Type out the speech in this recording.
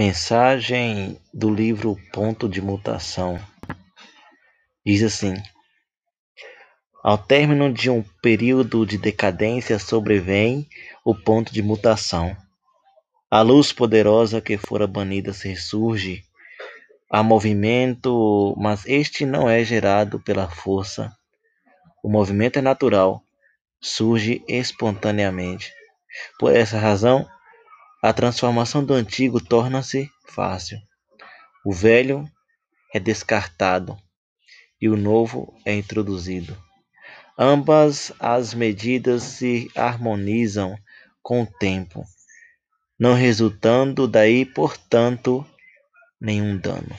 Mensagem do livro Ponto de Mutação diz assim: Ao término de um período de decadência sobrevém o ponto de mutação. A luz poderosa que fora banida ressurge. Há movimento, mas este não é gerado pela força. O movimento é natural, surge espontaneamente. Por essa razão, a transformação do antigo torna-se fácil. O velho é descartado e o novo é introduzido. Ambas as medidas se harmonizam com o tempo, não resultando daí, portanto, nenhum dano.